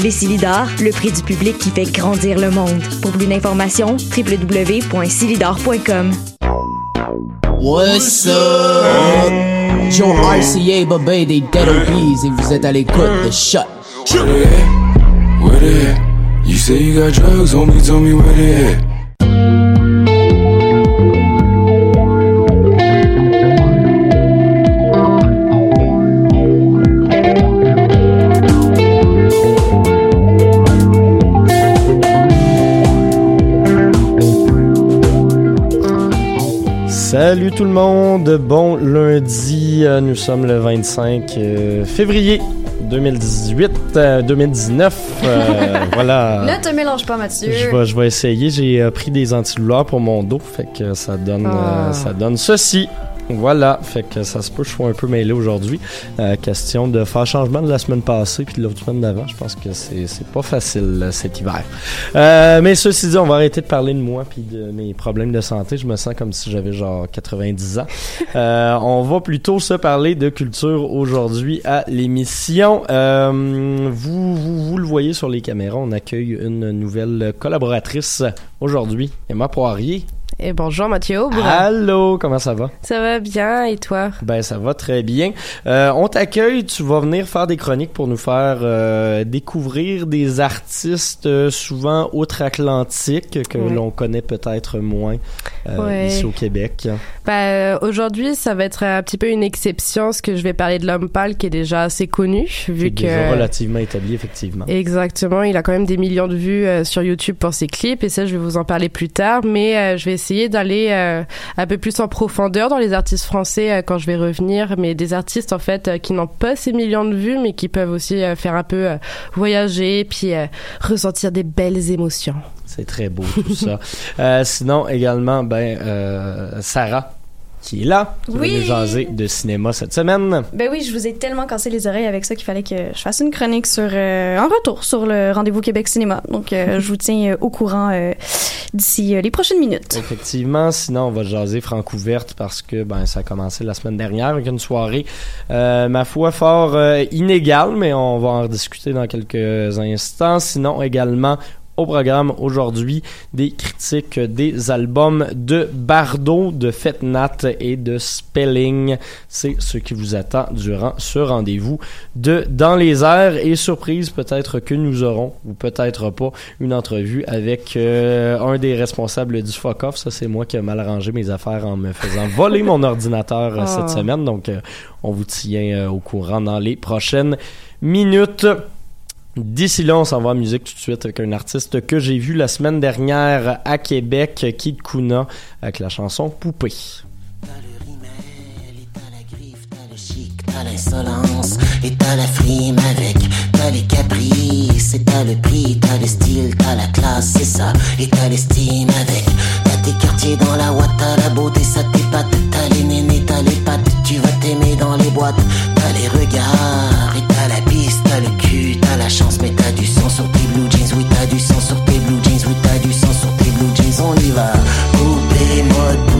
Les Silidars, le prix du public qui fait grandir le monde. Pour plus d'informations, www.silidar.com. What's up? Joe RCA, Babé des Dead Obies et vous êtes à l'écoute de Shut. Where they at? Where they at? You say you got drugs, homie, tell me where they at. Salut tout le monde, bon lundi, euh, nous sommes le 25 euh, février 2018, euh, 2019, euh, voilà. Ne te mélange pas, Mathieu. Je vais, je vais essayer, j'ai pris des antidouleurs pour mon dos, fait que ça donne, Ah. euh, ça donne ceci. Voilà, fait que ça se peut que je sois un peu mêlé aujourd'hui. Euh, question de faire changement de la semaine passée puis de l'autre semaine d'avant. Je pense que c'est c'est pas facile euh, cet hiver. Euh, mais ceci dit, on va arrêter de parler de moi puis de mes problèmes de santé. Je me sens comme si j'avais genre 90 ans. Euh, on va plutôt se parler de culture aujourd'hui à l'émission. Euh, vous, vous, vous le voyez sur les caméras, on accueille une nouvelle collaboratrice aujourd'hui, Emma Poirier. Et bonjour Mathieu Aubre. Allô, comment ça va? Ça va bien et toi? Ben ça va très bien. Euh, on t'accueille, tu vas venir faire des chroniques pour nous faire euh, découvrir des artistes euh, souvent outre-Atlantique que Ouais. l'on connaît peut-être moins euh, Ouais. ici au Québec. Euh, aujourd'hui, ça va être un petit peu une exception, parce que je vais parler de l'homme pâle qui est déjà assez connu, vu que déjà relativement établi effectivement. Exactement, il a quand même des millions de vues sur YouTube pour ses clips et ça je vais vous en parler plus tard, mais je vais essayer d'aller euh, un peu plus en profondeur dans les artistes français euh, quand je vais revenir, mais des artistes en fait euh, qui n'ont pas ces millions de vues mais qui peuvent aussi faire un peu voyager puis ressentir des belles émotions. C'est très beau tout ça. Sinon également ben Sarah qui est là, qui Oui. nous jaser de cinéma cette semaine. Ben oui, je vous ai tellement cassé les oreilles avec ça qu'il fallait que je fasse une chronique sur euh, un retour sur le rendez-vous Québec Cinéma. Donc, euh, je vous tiens euh, au courant euh, d'ici les prochaines minutes. Effectivement, sinon on va jaser francouverte parce que ben ça a commencé la semaine dernière avec une soirée ma foi fort inégale, mais on va en rediscuter dans quelques instants. Sinon également au programme aujourd'hui des critiques des albums de Bardot, de Fetnat et de Spelling. C'est ce qui vous attend durant ce rendez-vous de Dans les airs et surprise peut-être que nous aurons ou peut-être pas une entrevue avec euh, un des responsables du fuck off. Ça c'est moi qui ai mal arrangé mes affaires en me faisant voler mon ordinateur euh, cette Oh. semaine. Donc euh, on vous tient euh, au courant dans les prochaines minutes. D'ici là, on s'en va en musique tout de suite avec un artiste que j'ai vu la semaine dernière à Québec, Kid Kuna, avec la chanson Poupée. T'as l'insolence et t'as la frime avec t'as les caprices, et t'as le prix, t'as le style, t'as la classe, c'est ça, et t'as l'estime avec. T'as tes quartiers dans la ouate, t'as la beauté, ça t'épate, t'as les nénés, t'as les pattes, tu vas t'aimer dans les boîtes, t'as les regards, et t'as la chance, mais t'as du sang sur tes blue jeans, oui t'as du sang sur tes blue jeans, oui t'as du sang sur tes blue jeans, on y va. Poupée mode,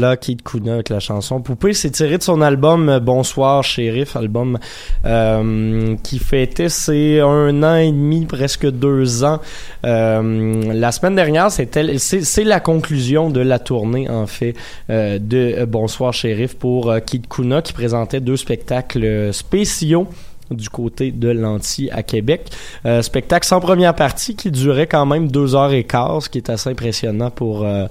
voilà, Kid Kuna avec la chanson Poupée. C'est tiré de son album euh, Bonsoir Shérif, album euh, qui fêtait ses un an et demi, presque deux ans. Euh, la semaine dernière, c'est la conclusion de la tournée en fait de Bonsoir Shérif pour Kid Kuna qui présentait deux spectacles spéciaux du côté de l'Anti à Québec. Euh, spectacle sans première partie qui durait quand même deux heures et quart, ce qui est assez impressionnant pour euh,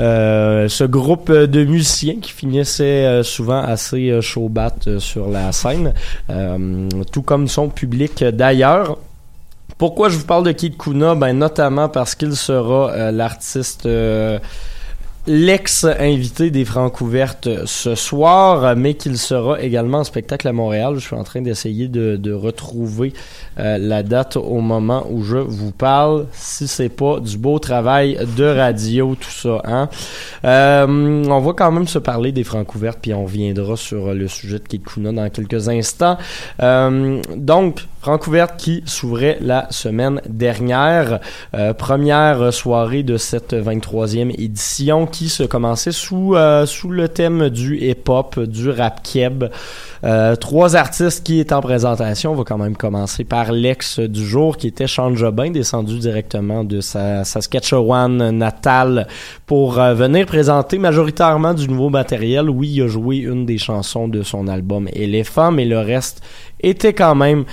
euh, ce groupe de musiciens qui finissait euh, souvent assez chaud sur la scène, tout comme son public d'ailleurs. Pourquoi je vous parle de Kid Kuna? Ben notamment parce qu'il sera l'artiste l'ex-invité des Francouvertes ce soir, mais qu'il sera également en spectacle à Montréal. Je suis en train d'essayer de, retrouver euh, la date au moment où je vous parle, si c'est pas du beau travail de radio, tout ça. Hein? Euh, on va quand même se parler des Francouvertes, puis on reviendra sur le sujet de Kid Kuna dans quelques instants. Euh, donc, Francouverte qui s'ouvrait la semaine dernière. Euh, première soirée de cette 23e édition qui se commençait sous, euh, sous le thème du hip-hop, du rap keb. Euh, trois artistes qui étaient en présentation. On va quand même commencer par l'ex du jour qui était Sean Jobin, descendu directement de sa Saskatchewan natale pour euh, venir présenter majoritairement du nouveau matériel. Oui, il a joué une des chansons de son album Éléphant, mais le reste était quand même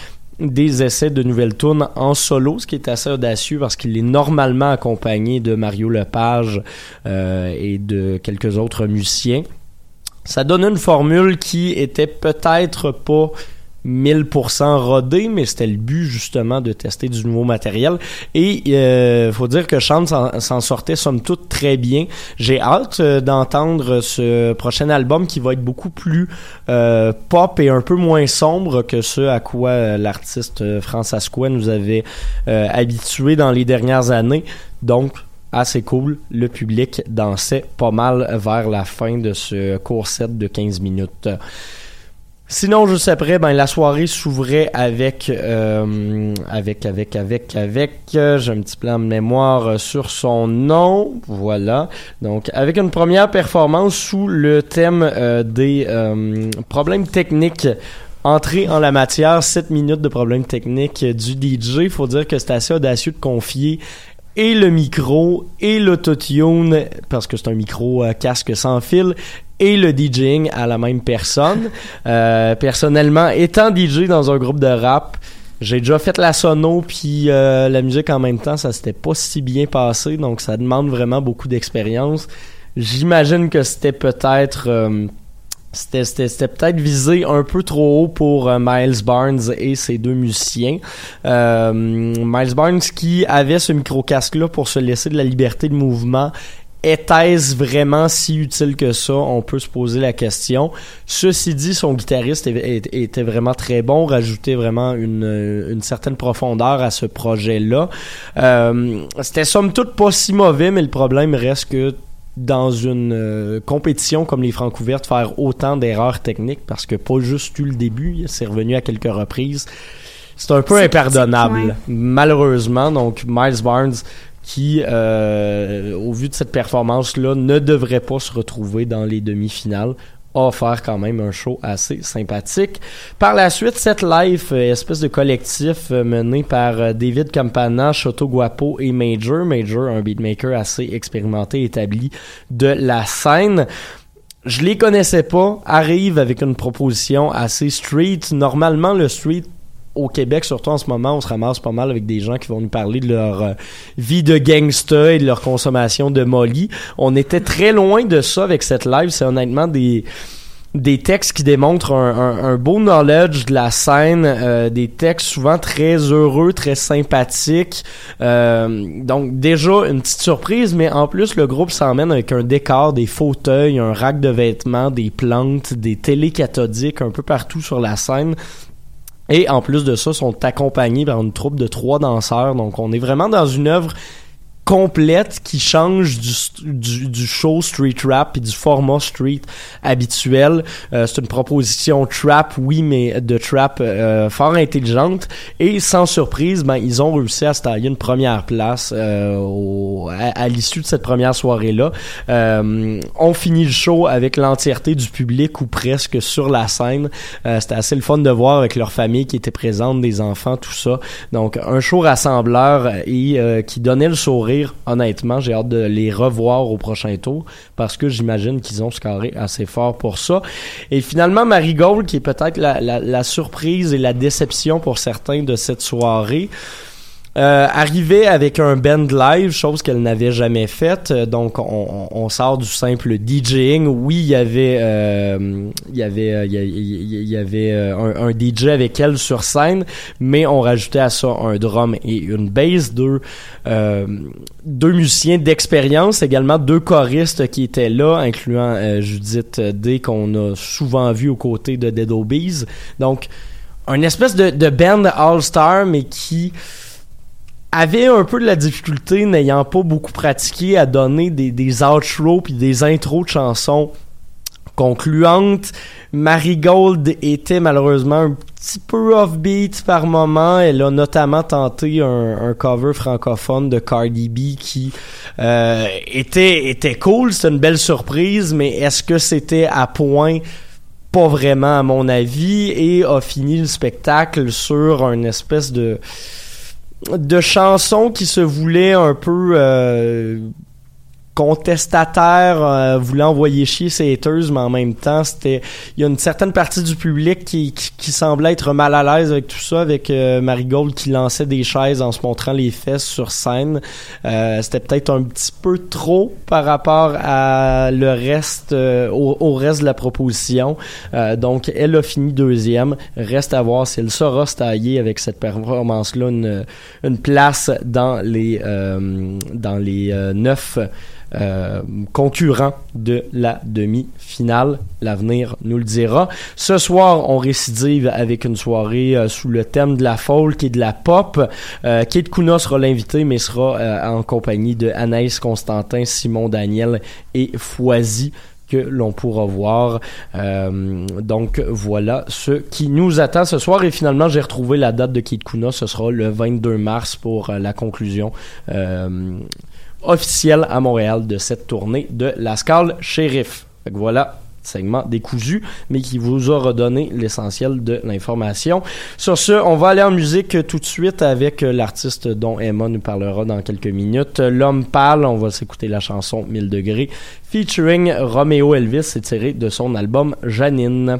des essais de nouvelles tunes en solo, ce qui est assez audacieux parce qu'il est normalement accompagné de Mario Lepage euh, et de quelques autres musiciens. Ça donne une formule qui était peut-être pas 1000% rodé, mais c'était le but justement de tester du nouveau matériel. Et euh, faut dire que Chant s'en sortait somme toute très bien. J'ai hâte euh, d'entendre ce prochain album qui va être beaucoup plus euh, pop et un peu moins sombre que ce à quoi euh, l'artiste France Asquin nous avait habitué dans les dernières années. Donc assez cool. Le public dansait pas mal vers la fin de ce court set de 15 minutes. Sinon, juste après, ben la soirée s'ouvrait avec, euh, avec, avec, avec, avec. Euh, J'ai un petit plan de mémoire euh, sur son nom, voilà. Donc, avec une première performance sous le thème euh, des problèmes techniques. Entrée en la matière, 7 minutes de problèmes techniques du DJ. Faut dire que c'est assez audacieux de confier et le micro et l'autotune parce que c'est un micro casque sans fil et le DJing à la même personne. Euh, personnellement, étant DJ dans un groupe de rap, j'ai déjà fait la sono puis euh, la musique en même temps, ça s'était pas si bien passé, donc ça demande vraiment beaucoup d'expérience. J'imagine que c'était peut-être euh, c'était, peut-être visé un peu trop haut pour euh, Miles Barnes et ses deux musiciens. Euh, Miles Barnes qui avait ce micro-casque-là pour se laisser de la liberté de mouvement était-ce vraiment si utile que ça? On peut se poser la question. Ceci dit, son guitariste était vraiment très bon, rajoutait vraiment une, une certaine profondeur à ce projet-là. Euh, C'était somme toute pas si mauvais, mais le problème reste que dans une euh, compétition comme les Francs ouvertes, faire autant d'erreurs techniques, parce que pas juste eu le début, c'est revenu à quelques reprises. C'est un peu impardonnable, malheureusement. Donc, Miles Barnes, qui, euh, au vu de cette performance-là, ne devrait pas se retrouver dans les demi-finales offert quand même un show assez sympathique. Par la suite, cette live, euh, espèce de collectif euh, mené par David Campana, Choto Guapo et Major. Major, un beatmaker assez expérimenté, établi de la scène. Je les connaissais pas, arrive avec une proposition assez street. Normalement, le street au Québec, surtout en ce moment, on se ramasse pas mal avec des gens qui vont nous parler de leur euh, vie de gangsta et de leur consommation de Molly. On était très loin de ça avec cette live. C'est honnêtement des des textes qui démontrent un, beau knowledge de la scène, euh, des textes souvent très heureux, très sympathiques. Euh, donc déjà une petite surprise, mais en plus le groupe s'emmène avec un décor, des fauteuils, un rack de vêtements, des plantes, des télé cathodiques un peu partout sur la scène. Et en plus de ça, sont accompagnés par une troupe de trois danseurs. Donc on est vraiment dans une œuvre complète qui change du, du, show street rap et du format street habituel. Euh, c'est une proposition trap, oui, mais de trap euh, fort intelligente. Et sans surprise, ben, ils ont réussi à se tailler une première place euh, à, l'issue de cette première soirée-là. on finit le show avec l'entièreté du public ou presque sur la scène. C'était assez le fun de voir avec leur famille qui était présente, des enfants, tout ça. Donc un show rassembleur et qui donnait le sourire honnêtement. J'ai hâte de les revoir au prochain tour parce que j'imagine qu'ils ont scarré assez fort pour ça. Et finalement, Marigold, qui est peut-être la surprise et la déception pour certains de cette soirée. Euh, avec un band live, chose qu'elle n'avait jamais faite. Euh, donc, on, sort du simple DJing. Oui, il y avait, euh, il y avait, euh, il y avait un, un, DJ avec elle sur scène, mais on rajoutait à ça un drum et une bass, deux, deux musiciens d'expérience, également deux choristes qui étaient là, incluant Judith D qu'on a souvent vu aux côtés de Dead Obies. Donc, un espèce de, de band all-star, mais qui avait un peu de la difficulté, n'ayant pas beaucoup pratiqué, à donner des, des outros puis des intros de chansons concluantes. Marigold était malheureusement un petit peu offbeat par moment. Elle a notamment tenté un, cover francophone de Cardi B qui euh, était était cool. C'était une belle surprise, mais est-ce que c'était à point? Pas vraiment à mon avis et a fini le spectacle sur une espèce de de chansons qui se voulaient un peu euh, contestataire euh, voulait envoyer chier ses haters mais en même temps c'était il y a une certaine partie du public qui, qui, qui semblait être mal à l'aise avec tout ça avec euh, Marigold qui lançait des chaises en se montrant les fesses sur scène. Euh, c'était peut-être un petit peu trop par rapport à le reste euh, au, au reste de la proposition. Euh, donc elle a fini deuxième. Reste à voir si elle saura se avec cette performance là une, une place dans les euh, dans les neuf euh, concurrents de la demi-finale. L'avenir nous le dira. Ce soir, on récidive avec une soirée euh, sous le thème de la folk et de la pop. Euh, Kate Kuna sera l'invité, mais sera euh, en compagnie de Anaïs Constantin, Simon Daniel et Foisy que l'on pourra voir. Euh, donc voilà ce qui nous attend ce soir. Et finalement, j'ai retrouvé la date de Kate Kuna. Ce sera le 22 mars pour la conclusion. Officielle à Montréal de cette tournée de la Scale Sheriff. Voilà, segment décousu, mais qui vous a redonné l'essentiel de l'information. Sur ce, on va aller en musique tout de suite avec l'artiste dont Emma nous parlera dans quelques minutes. L'homme pâle, on va s'écouter la chanson 1000 degrés, featuring Romeo Elvis, c'est tiré de son album Janine.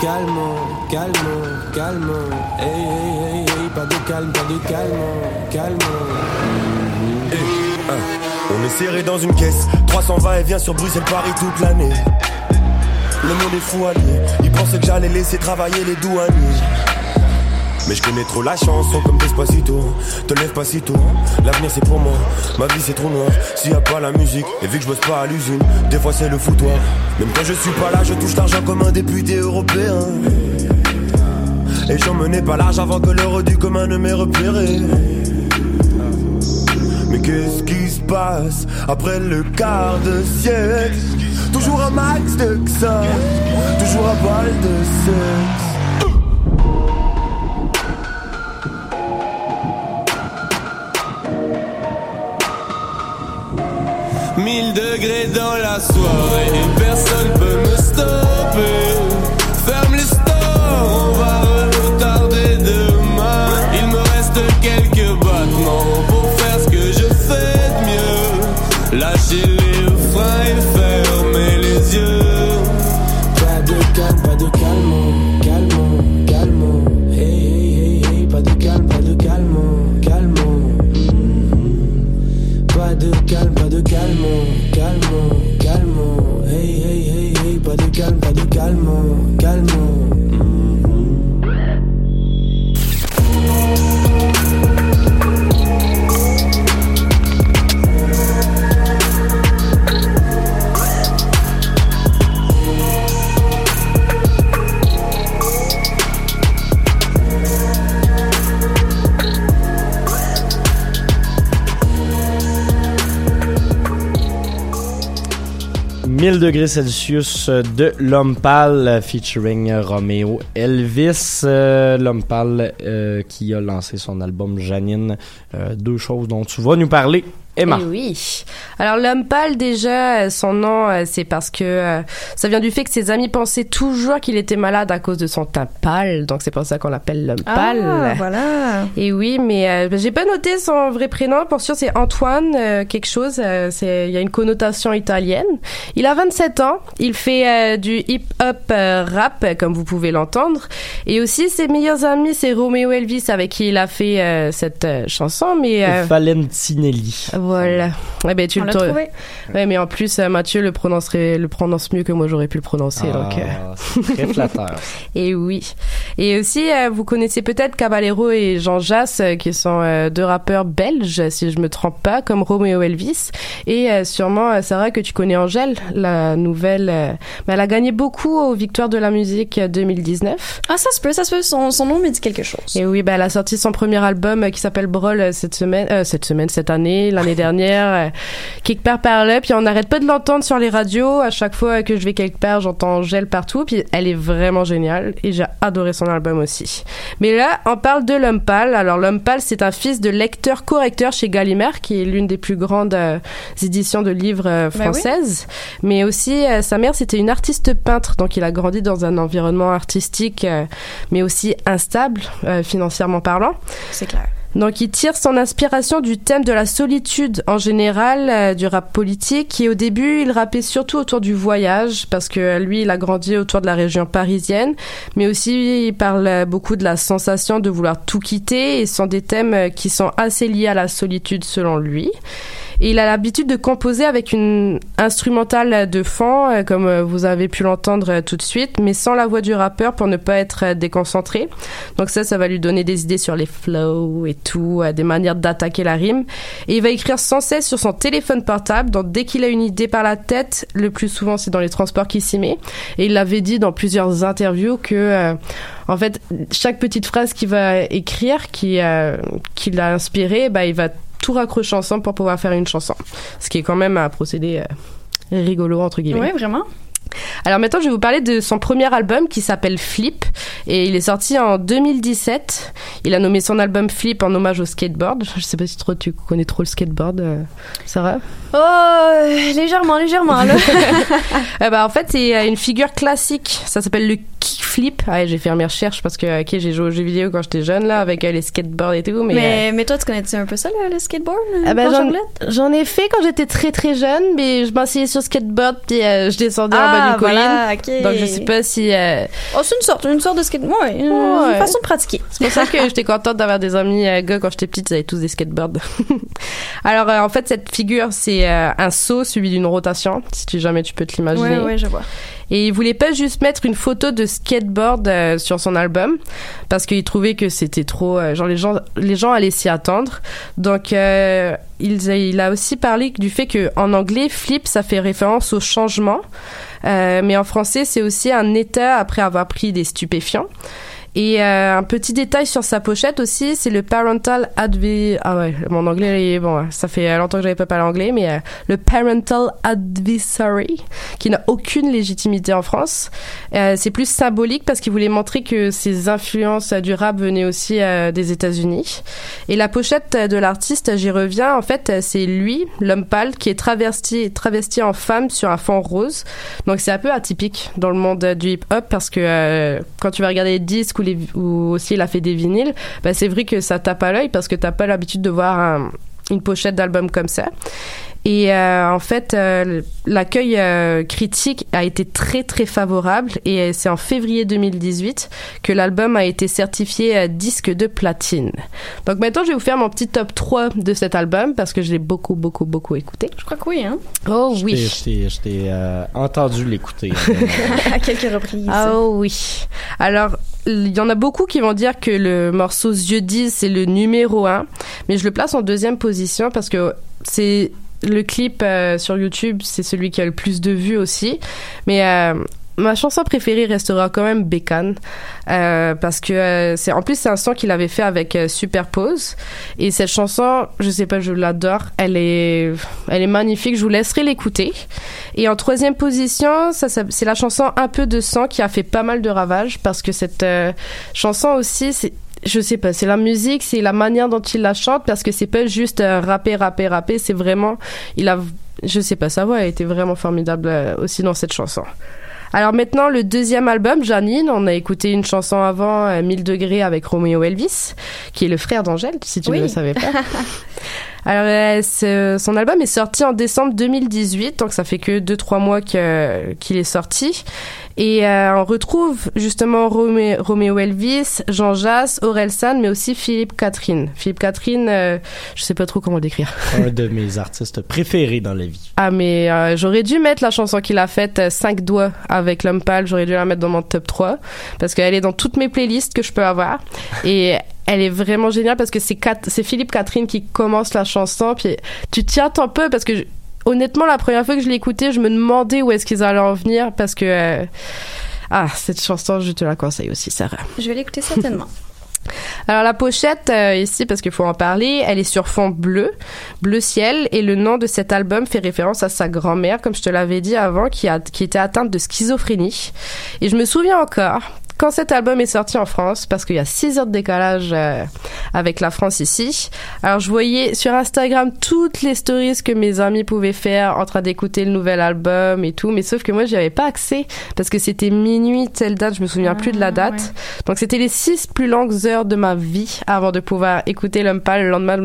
Calme, calme, calme. Hey, hey, hey, hey, pas de calme, pas de calme, calme. On est serré dans une caisse, 320 et vient sur Bruxelles Paris toute l'année. Le monde est fou allié, ils pensaient que j'allais laisser travailler les douaniers. Mais je connais trop la chanson comme Despacito Te lève pas si tôt, l'avenir c'est pour moi. Ma vie c'est trop noir, s'il y a pas la musique. Et vu que je bosse pas à l'usine, des fois c'est le foutoir. Même quand je suis pas là, je touche l'argent comme un député européen. Et j'en menais pas large avant que l'heure du commun ne m'ait repéré. Mais qu'est-ce qui se passe après le quart de siècle? Toujours un max de ça, toujours un balle de sexe. Mille degrés dans la soirée, personne peut me 1000 degrés Celsius de L'Homme Pâle featuring Romeo Elvis. Euh, L'Homme euh, qui a lancé son album Janine. Euh, deux choses dont tu vas nous parler. Emma. Eh oui. Alors l'homme pâle déjà, euh, son nom, euh, c'est parce que euh, ça vient du fait que ses amis pensaient toujours qu'il était malade à cause de son teint pâle, donc c'est pour ça qu'on l'appelle l'homme Ah, pâle. voilà. Et oui, mais euh, j'ai pas noté son vrai prénom. Pour sûr, c'est Antoine euh, quelque chose. euh, c'est il y a une connotation italienne. Il a 27 ans. Il fait euh, du hip-hop euh, rap, comme vous pouvez l'entendre. Et aussi, ses meilleurs amis, c'est Romeo Elvis, avec qui il a fait euh, cette euh, chanson. Mais euh, Valentinelli. Voilà. Ouais, ben, tu On le trouvé. Ouais, mais en plus, euh, Mathieu le prononcerait, le prononce mieux que moi j'aurais pu le prononcer. donc, euh, Ah, c'est très flatteur. et oui. Et aussi, euh, vous connaissez peut-être Caballero et Jean Jass, euh, qui sont euh, deux rappeurs belges, si je me trompe pas, comme Romeo Elvis. Et euh, sûrement, Sarah, que tu connais Angèle, la nouvelle. euh, mais elle a gagné beaucoup aux Victoires de la musique euh, 2019. Ah, ça se peut, ça se peut. Son, son nom me dit quelque chose. Et oui, bah, elle a sorti son premier album qui s'appelle Brawl cette semaine, euh, cette semaine, cette année, l'année dernière, euh, quelque part par là. Puis on n'arrête pas de l'entendre sur les radios. À chaque fois que je vais quelque part, j'entends Angèle partout. Puis elle est vraiment géniale et j'ai adoré son album aussi. Mais là, on parle de L'Homme Pâle. Alors L'Homme Pâle, c'est un fils de lecteur-correcteur chez Gallimard, qui est l'une des plus grandes euh, éditions de livres euh, oui. françaises. Mais aussi, euh, sa mère, c'était une artiste peintre, donc il a grandi dans un environnement artistique, mais aussi instable, financièrement parlant. C'est clair. Donc il tire son inspiration du thème de la solitude en général, euh, du rap politique, et au début il rappait surtout autour du voyage, parce que euh, lui il a grandi autour de la région parisienne, mais aussi il parle euh, beaucoup de la sensation de vouloir tout quitter, et ce sont des thèmes qui sont assez liés à la solitude selon lui. Et il a l'habitude de composer avec une instrumentale de fond, euh, comme euh, vous avez pu l'entendre euh, tout de suite, mais sans la voix du rappeur pour ne pas être déconcentré. Donc ça, ça va lui donner des idées sur les flows et tout, des manières d'attaquer la rime. Et il va écrire sans cesse sur son téléphone portable. Donc dès qu'il a une idée par la tête, le plus souvent c'est dans les transports qu'il s'y met. Et il l'avait dit dans plusieurs interviews que, euh, en fait, chaque petite phrase qu'il va écrire, qui, euh, qui l'a inspiré, bah, il va tout raccrocher ensemble pour pouvoir faire une chanson. Ce qui est quand même un procédé euh, rigolo, entre guillemets. Oui, vraiment. Alors maintenant, je vais vous parler de son premier album qui s'appelle Flip et il est sorti en 2017. Il a nommé son album Flip en hommage au skateboard. Je sais pas si trop, tu connais trop le skateboard, euh, Sarah. Oh, légèrement, légèrement, bah, en fait, c'est euh, une figure classique. Ça s'appelle le kickflip. Ah, j'ai fait mes recherches parce que ok, j'ai joué aux jeux vidéo quand j'étais jeune là avec euh, les skateboards et tout. Mais, mais, euh, mais, toi, tu connais-tu un peu ça, le, le skateboard? ah bah, Paul j'en, ai fait quand j'étais très très jeune, mais je m'asseyais sur skateboard puis euh, je descendais en bas Ah, d'une colline. voilà. Donc je sais pas si. euh, Oh, c'est une sorte, une sorte de skateboard. Ouais, une, Ouais. une façon de pratiquer. C'est pour ça que j'étais contente d'avoir des amis euh, gars quand j'étais petite, ils avaient tous des skateboards. Alors euh, en fait cette figure c'est euh, un saut suivi d'une rotation, si tu jamais tu peux te l'imaginer. Ouais, ouais, je vois. Et il voulait pas juste mettre une photo de skateboard euh, sur son album parce qu'il trouvait que c'était trop euh, genre les gens les gens allaient s'y attendre. Donc euh, il, il a aussi parlé du fait que en anglais flip ça fait référence au changement, Euh, mais en français c'est aussi un état après avoir pris des stupéfiants. Et euh, un petit détail sur sa pochette aussi, c'est le parental advi... Ah ouais, mon anglais bon. Ça fait longtemps que j'avais pas parlé anglais, mais euh, le parental advisory, qui n'a aucune légitimité en France. Euh, c'est plus symbolique parce qu'il voulait montrer que ses influences euh, du rap venaient aussi euh, des États-Unis. Et la pochette de l'artiste, j'y reviens. En fait, euh, c'est lui, l'homme pâle, qui est travesti, travesti en femme sur un fond rose. Donc c'est un peu atypique dans le monde euh, du hip-hop parce que euh, quand tu vas regarder les disques ou, ou aussi il a fait des vinyles, bah, c'est vrai que ça tape à l'œil parce que t'as pas l'habitude de voir un- une pochette d'album comme ça. Et euh, en fait, euh, l'accueil euh, critique a été très très favorable et c'est en février 2018 que l'album a été certifié disque de platine. Donc maintenant, je vais vous faire mon petit top 3 de cet album parce que je l'ai beaucoup beaucoup beaucoup écouté. Je crois que oui, hein. Oh Je oui. Je t'ai- euh, entendu l'écouter. à quelques reprises. Ah oui. Alors, il y en a beaucoup qui vont dire que le morceau Yeux 10, c'est le numéro 1, mais je le place en deuxième position parce que c'est le clip euh, sur YouTube, c'est celui qui a le plus de vues aussi. Mais euh, ma chanson préférée restera quand même Bécane euh, parce que c'est en plus c'est un son qu'il avait fait avec euh, Superpose et cette chanson, je sais pas, je l'adore. Elle est, elle est magnifique. Je vous laisserai l'écouter. Et en troisième position, c'est la chanson Un peu de sang qui a fait pas mal de ravages parce que cette chanson aussi, c'est je sais pas, c'est la musique, c'est la manière dont il la chante parce que c'est pas juste euh, rapper, rapper, rapper, c'est vraiment, il a, je sais pas, sa voix a été vraiment formidable euh, aussi dans cette chanson. Alors maintenant, le deuxième album, Janine, on a écouté une chanson avant, euh, 1000 degrés avec Romeo Elvis, qui est le frère d'Angèle, si tu ne le savais pas. Alors, euh, son album est sorti en décembre 2018, donc ça fait que 2-3 mois qu'il est sorti. Et euh, on retrouve justement Romé- Roméo Elvis, Jean Jass, Aurel San, mais aussi Philippe Catherine. Philippe Catherine, euh, je sais pas trop comment le décrire. Un de mes artistes préférés dans la vie. Ah mais euh, j'aurais dû mettre la chanson qu'il a faite 5 doigts avec l'homme pâle, j'aurais dû la mettre dans mon top 3 parce qu'elle est dans toutes mes playlists que je peux avoir et elle est vraiment géniale parce que c'est Cat- c'est Philippe Catherine qui commence la chanson puis tu t'y attends peu parce que je- honnêtement la première fois que je l'ai écoutée, je me demandais où est-ce qu'ils allaient en venir parce que euh, ah cette chanson je te la conseille aussi Sarah. Je vais l'écouter certainement. Alors la pochette euh, ici, parce qu'il faut en parler, elle est sur fond bleu, bleu ciel, et le nom de cet album fait référence à sa grand-mère, comme je te l'avais dit avant, qui, a, qui était atteinte de schizophrénie. Et je me souviens encore quand cet album est sorti en France, parce qu'il y a 6 heures de décalage euh, avec la France ici. Alors je voyais sur Instagram toutes les stories que mes amis pouvaient faire en train d'écouter le nouvel album et tout, mais sauf que moi j'y avais pas accès parce que c'était minuit telle date, je me souviens plus de la date. Donc c'était les six plus longues heures de ma vie avant de pouvoir écouter l'homme pâle. Le lendemain,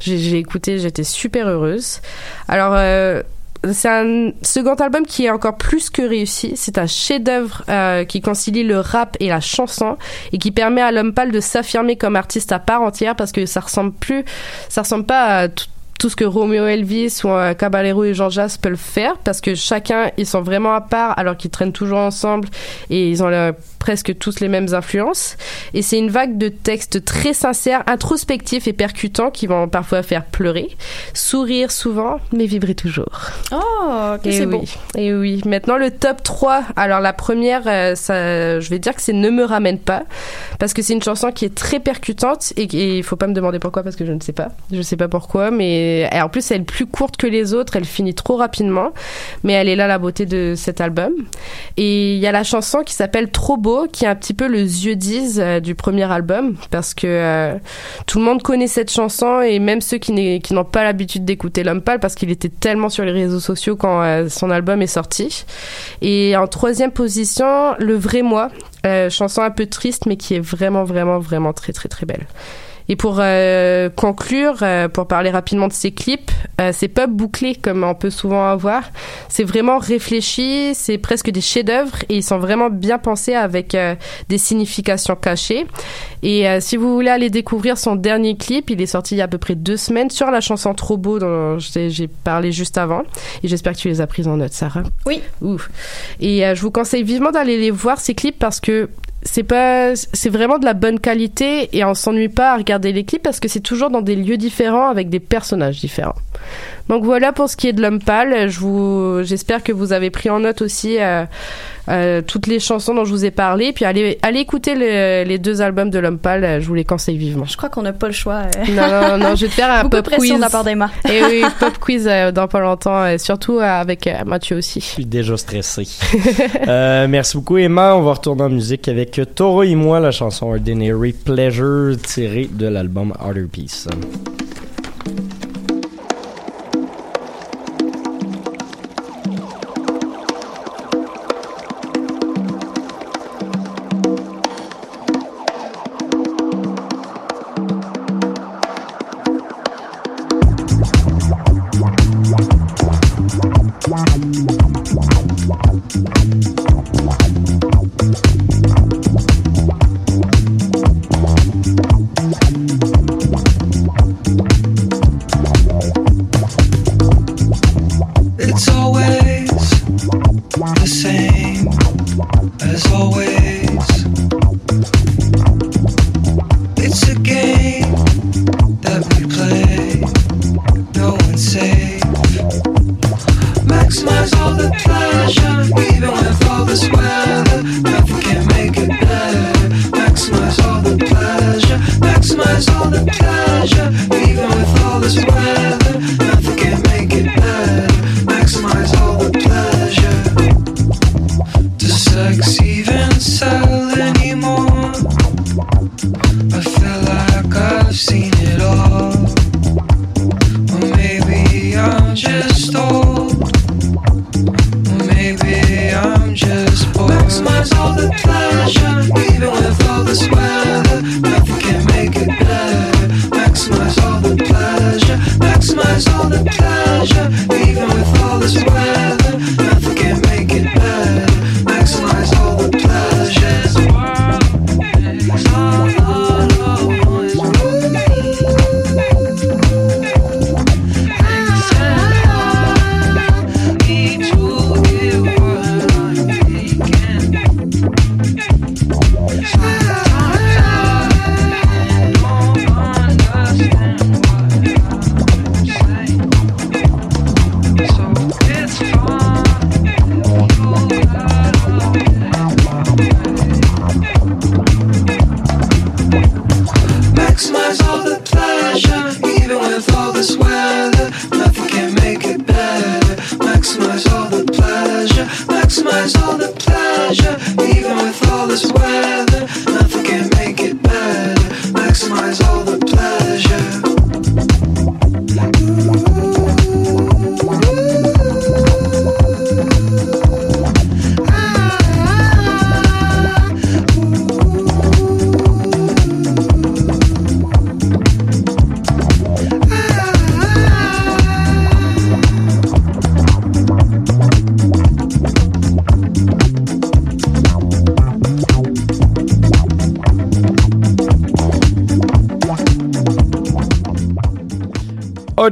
j'ai écouté, j'étais super heureuse. Alors euh, c'est un second album qui est encore plus que réussi. C'est un chef-d'œuvre euh, qui concilie le rap et la chanson et qui permet à l'homme pâle de s'affirmer comme artiste à part entière parce que ça ressemble plus, ça ressemble pas à tout ce que Romeo Elvis ou euh, Caballero et Jean Jass peuvent faire parce que chacun ils sont vraiment à part alors qu'ils traînent toujours ensemble et ils ont euh, presque tous les mêmes influences et c'est une vague de textes très sincères introspectifs et percutants qui vont parfois faire pleurer sourire souvent mais vibrer toujours Oh, que c'est oui. Et oui. Maintenant, le top 3. Alors, la première, euh, ça, je vais dire que c'est Ne me ramène pas. Parce que c'est une chanson qui est très percutante et et il faut pas me demander pourquoi parce que je ne sais pas. Je sais pas pourquoi, mais et en plus, elle est plus courte que les autres. Elle finit trop rapidement. Mais elle est là, la beauté de cet album. Et il y a la chanson qui s'appelle Trop beau, qui est un petit peu le yeux disent euh, du premier album. Parce que euh, tout le monde connaît cette chanson et même ceux qui n'ont pas l'habitude d'écouter l'homme pâle parce qu'il était tellement sur les réseaux sociaux quand euh, son album est sorti. Et en troisième position, Le vrai moi, chanson un peu triste mais qui est vraiment vraiment vraiment très très très belle. Et pour euh, conclure, euh, pour parler rapidement de ces clips, euh, c'est pas bouclé comme on peut souvent avoir. C'est vraiment réfléchi, c'est presque des chefs-d'œuvre et ils sont vraiment bien pensés avec euh, des significations cachées. Et euh, si vous voulez aller découvrir son dernier clip, il est sorti il y a à peu près deux semaines sur la chanson Trop beau dont j'ai parlé juste avant. Et j'espère que tu les as prises en note, Sarah. Oui. Ouf. Et euh, je vous conseille vivement d'aller les voir ces clips parce que c'est pas c'est vraiment de la bonne qualité et on s'ennuie pas à regarder les clips parce que c'est toujours dans des lieux différents avec des personnages différents. Donc voilà pour ce qui est de l'homme pâle. Je vous j'espère que vous avez pris en note aussi euh, euh, toutes les chansons dont je vous ai parlé puis allez allez écouter le- les deux albums de l'homme pâle, euh, je vous les conseille vivement. Je crois qu'on n'a pas le choix. euh. Non, non, non, je vais te faire un pop pression quiz. de la part d'Emma. Et oui, pop quiz dans pas longtemps, et surtout avec Mathieu aussi. Je suis déjà stressé. Euh, merci beaucoup, Emma. On va retourner en musique avec Toro et moi, la chanson Ordinary Pleasure tirée de l'album Harder Peace.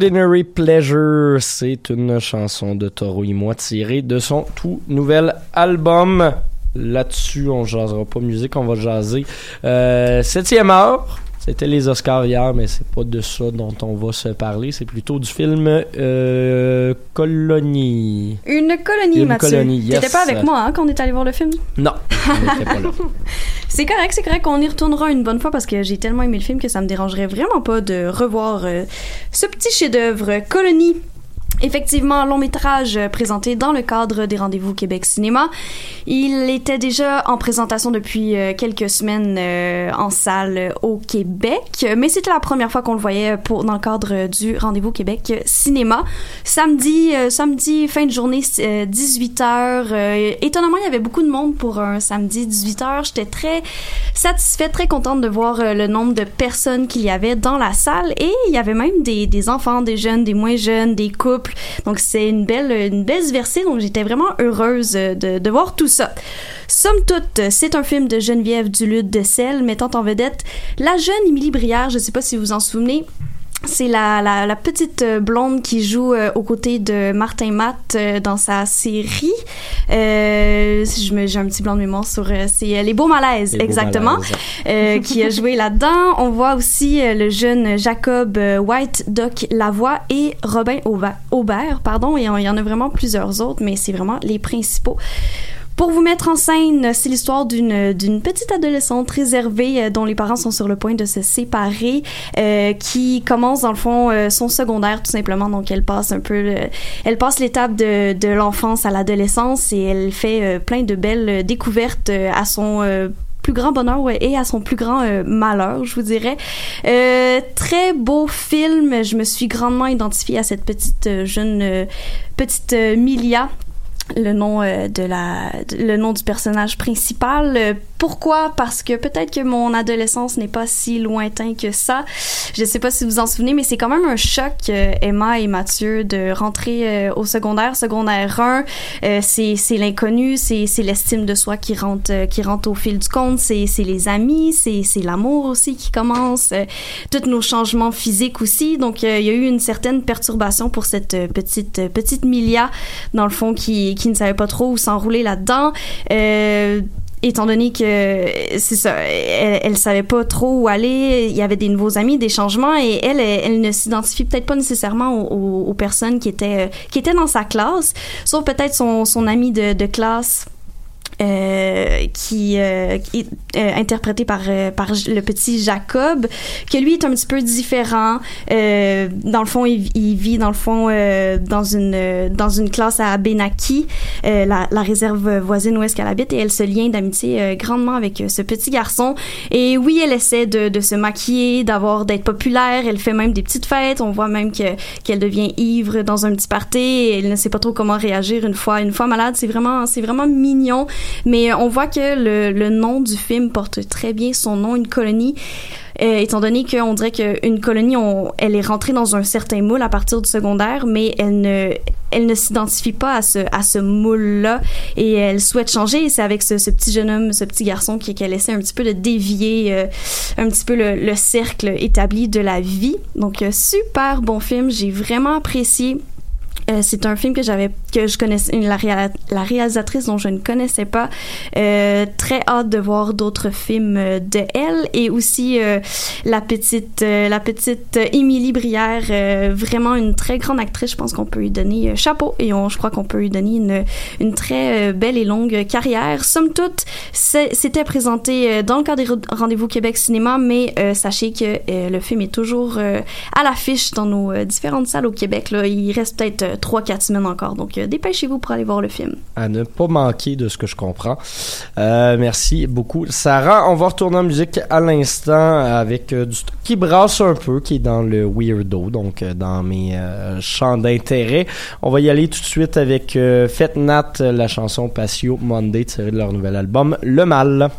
Ordinary Pleasure, c'est une chanson de Toro et moi tirée de son tout nouvel album. Là-dessus, on jasera pas musique, on va jaser. Euh, septième heure, c'était les Oscars hier, mais c'est pas de ça dont on va se parler. C'est plutôt du film euh, Colonie. Une colonie, Une Mathieu. colonie, yes. T'étais pas avec moi hein, quand on est allé voir le film? Non, on. C'est correct, c'est correct qu'on y retournera une bonne fois parce que j'ai tellement aimé le film que ça me dérangerait vraiment pas de revoir euh, ce petit chef-d'œuvre Colonie. Effectivement, long métrage euh, présenté dans le cadre des rendez-vous Québec Cinéma. Il était déjà en présentation depuis euh, quelques semaines euh, en salle au Québec, mais c'était la première fois qu'on le voyait pour dans le cadre du rendez-vous Québec Cinéma. Samedi, samedi fin de journée, 18 h étonnamment, il y avait beaucoup de monde pour un samedi 18 h J'étais très satisfaite, très contente de voir le nombre de personnes qu'il y avait dans la salle et il y avait même des enfants, des jeunes, des moins jeunes, des couples. Donc c'est une belle une belle diversité. Donc j'étais vraiment heureuse de, voir tout ça. Somme toute, c'est un film de Geneviève Duluth de Selle mettant en vedette la jeune Émilie Brière. Je sais pas si vous vous en souvenez. C'est la, la, la petite euh, blonde qui joue euh, aux côtés de Martin Matt euh, dans sa série. Euh, je me- j'ai un petit blanc de mémoire sur c'est Les Beaux Malaises, Les Beaux exactement, Malaises. qui a joué là-dedans. On voit aussi le jeune Jacob White, Doc Lavoie et Robin Auba- Aubert, pardon. Et il y en a vraiment plusieurs autres, mais c'est vraiment les principaux. Pour vous mettre en scène, c'est l'histoire d'une d'une petite adolescente réservée euh, dont les parents sont sur le point de se séparer, euh, qui commence dans le fond euh, son secondaire tout simplement. Donc elle passe un peu, le- elle passe l'étape de, de l'enfance à l'adolescence et elle fait plein de belles découvertes à son plus grand bonheur et à son plus grand malheur, je vous dirais. Très beau film. Je me suis grandement identifiée à cette petite jeune petite Milia le nom euh, de la le nom du personnage principal pourquoi? Parce que peut-être que mon adolescence n'est pas si lointain que ça. Je sais pas si vous en souvenez mais c'est quand même un choc euh, Emma et Mathieu de rentrer euh, au secondaire. Secondaire 1 euh, c'est l'inconnu c'est l'estime de soi qui rentre euh, qui rentre au fil du compte. C'est les amis c'est l'amour aussi qui commence euh, tous nos changements physiques aussi. Donc il y a eu une certaine perturbation pour cette petite petite Milia dans le fond qui qui ne savait pas trop où s'enrouler là-dedans étant donné que c'est ça elle, elle savait pas trop où aller il y avait des nouveaux amis des changements et elle elle, elle ne s'identifie peut-être pas nécessairement aux, aux- aux personnes qui étaient euh, qui étaient dans sa classe sauf peut-être son son ami de, de classe euh, qui, euh, qui est euh, interprété par, euh, par le petit Jacob, que lui est un petit peu différent. Dans le fond, il, il vit dans le fond dans une dans une classe à Benaki, la, la réserve voisine où est-ce qu'elle habite, et elle se lien d'amitié grandement avec ce petit garçon. Et oui, elle essaie de, de se maquiller, d'avoir d'être populaire. Elle fait même des petites fêtes. On voit même que qu'elle devient ivre dans un petit party. Elle ne sait pas trop comment réagir une fois une fois malade. C'est vraiment c'est vraiment mignon. Mais on voit que le, nom du film porte très bien son nom, une colonie. Euh, étant donné qu'on dirait qu'une colonie, on, elle est rentrée dans un certain moule à partir du secondaire, mais elle ne, elle ne s'identifie pas à ce, à ce moule-là et elle souhaite changer. C'est avec ce, petit jeune homme, ce petit garçon qui qu'elle essaie un petit peu de dévier euh, un petit peu le, le cercle établi de la vie. Donc, euh, super bon film. J'ai vraiment apprécié. Euh, c'est un film que j'avais que je connaissais la, réa- la réalisatrice dont je ne connaissais pas Euh, très hâte de voir d'autres films euh, de elle et aussi euh, la petite euh, la petite Émilie Brière vraiment une très grande actrice. Je pense qu'on peut lui donner chapeau et on, je crois qu'on peut lui donner une une très belle et longue carrière. Somme toute c'était présenté dans le cadre des Re- rendez-vous Québec Cinéma mais sachez que le film est toujours à l'affiche dans nos différentes salles au Québec. Là il reste peut-être 3-4 semaines encore donc euh, dépêchez-vous pour aller voir le film à ne pas manquer de ce que je comprends. Euh, merci beaucoup. Sarah, on va retourner en musique à l'instant avec euh, du stock qui brasse un peu, qui est dans le weirdo, donc dans mes champs d'intérêt. On va y aller tout de suite avec Fête Nat, la chanson Patio Monday tirée de leur nouvel album Le Mal.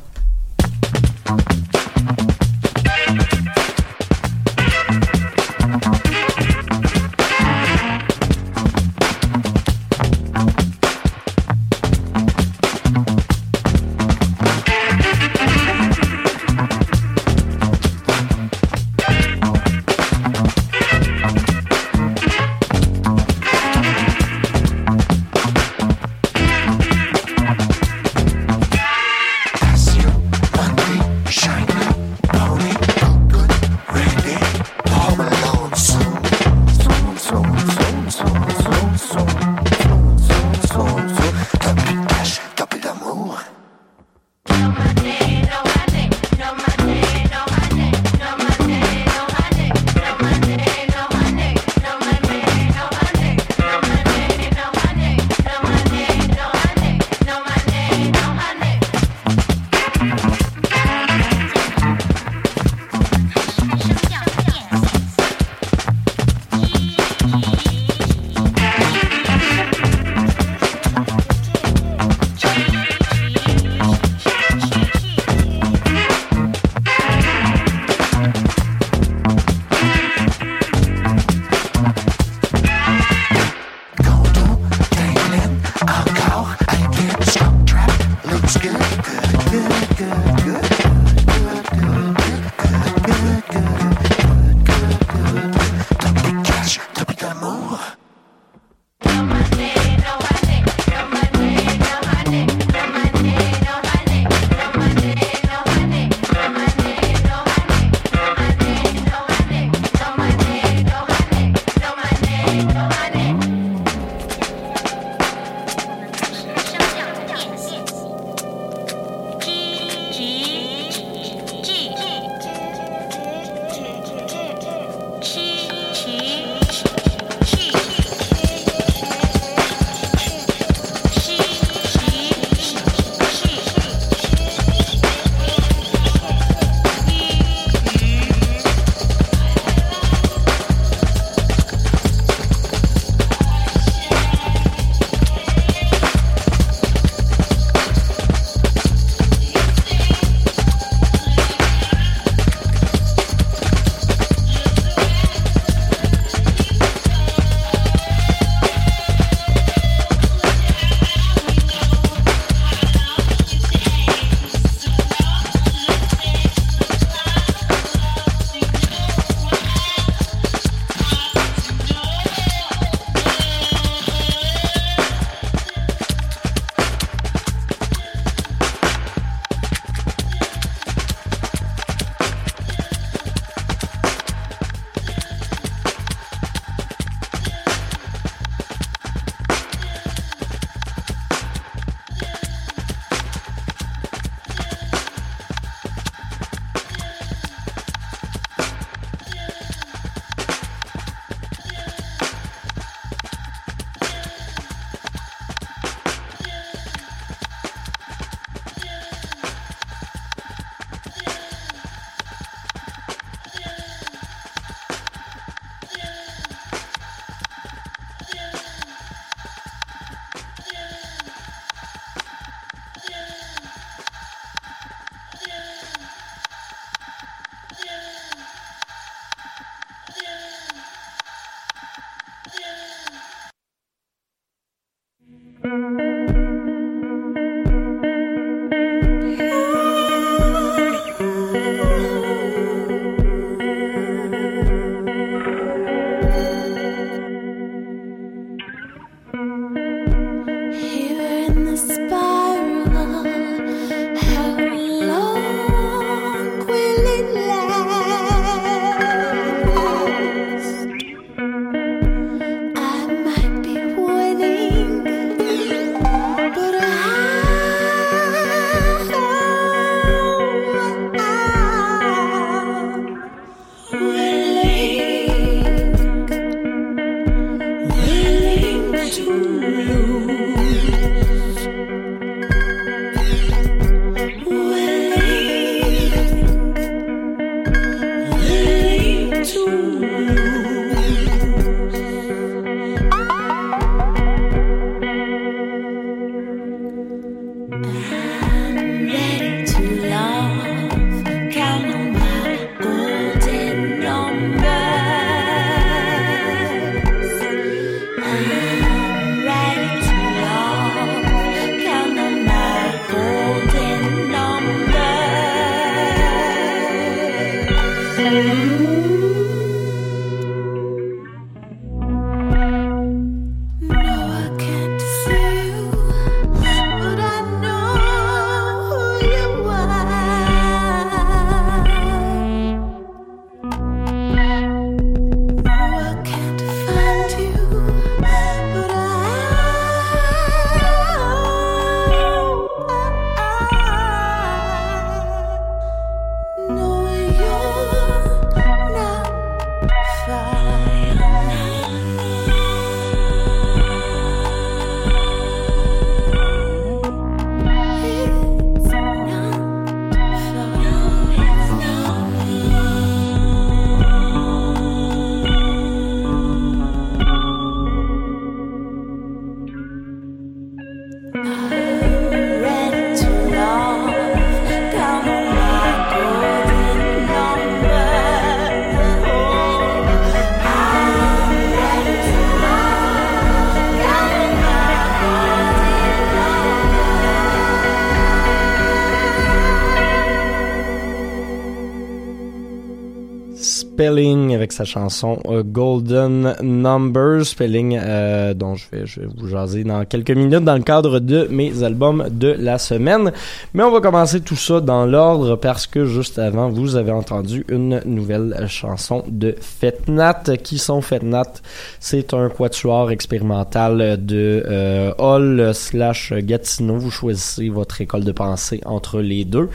Avec sa chanson euh, Golden Numbers, Spelling euh, dont je vais, vous jaser dans quelques minutes dans le cadre de mes albums de la semaine. Mais on va commencer tout ça dans l'ordre parce que juste avant, vous avez entendu une nouvelle chanson de Fetnat. Qui sont Fetnat? C'est un quatuor expérimental de euh, Hall slash Gatineau. Vous choisissez votre école de pensée entre les deux.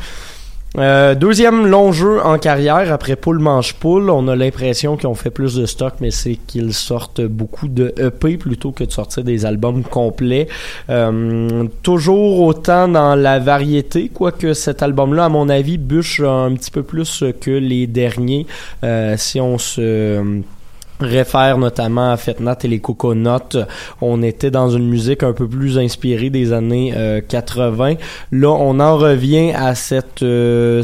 Euh, deuxième long jeu en carrière après Poule Manche Poule. On a l'impression qu'ils ont fait plus de stock, mais c'est qu'ils sortent beaucoup de EP plutôt que de sortir des albums complets. Euh, toujours autant dans la variété, quoique cet album-là, à mon avis, bûche un petit peu plus que les derniers. Euh, si on se réfère notamment à Fetnat et les Coconuts. On était dans une musique un peu plus inspirée des années euh, 80. Là, on en revient à cette euh,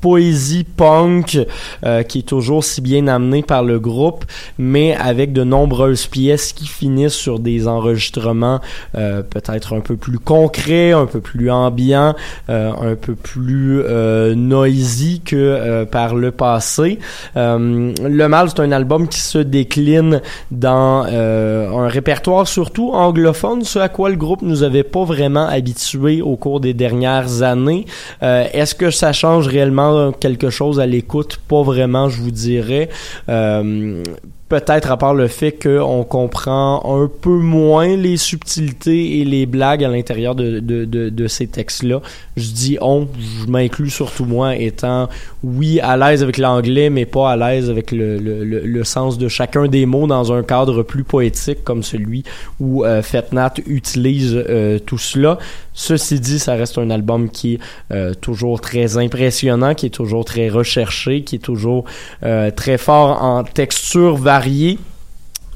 poésie punk euh, qui est toujours si bien amenée par le groupe, mais avec de nombreuses pièces qui finissent sur des enregistrements euh, peut-être un peu plus concrets, un peu plus ambiants, euh, un peu plus euh, noisy que euh, par le passé. Euh, le Mal, c'est un album qui se décline dans euh, un répertoire surtout anglophone, ce à quoi le groupe nous avait pas vraiment habitués au cours des dernières années. Euh, Est-ce que ça change réellement quelque chose à l'écoute? Pas vraiment, je vous dirais. Euh, Peut-être à part le fait qu'on comprend un peu moins les subtilités et les blagues à l'intérieur de, de, de, de ces textes-là. Je dis on, je m'inclus surtout moi étant, oui, à l'aise avec l'anglais, mais pas à l'aise avec le, le, le, le sens de chacun des mots dans un cadre plus poétique comme celui où euh, Fetnat utilise euh, tout cela. Ceci dit, ça reste un album qui est euh, toujours très impressionnant, qui est toujours très recherché, qui est toujours euh, très fort en texture variée.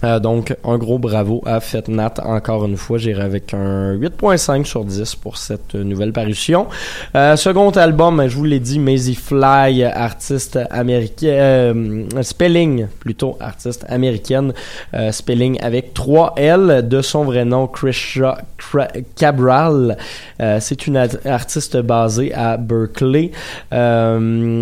Euh, donc, un gros bravo à Fetnat. Encore une fois, j'irai avec un 8.5 sur 10 pour cette nouvelle parution. Euh, second album, je vous l'ai dit, Maisie Fly, artiste américaine, euh, spelling plutôt, artiste américaine, euh, spelling avec 3 L de son vrai nom, Krisha Cabral. Euh, C'est une artiste basée à Berkeley. Euh,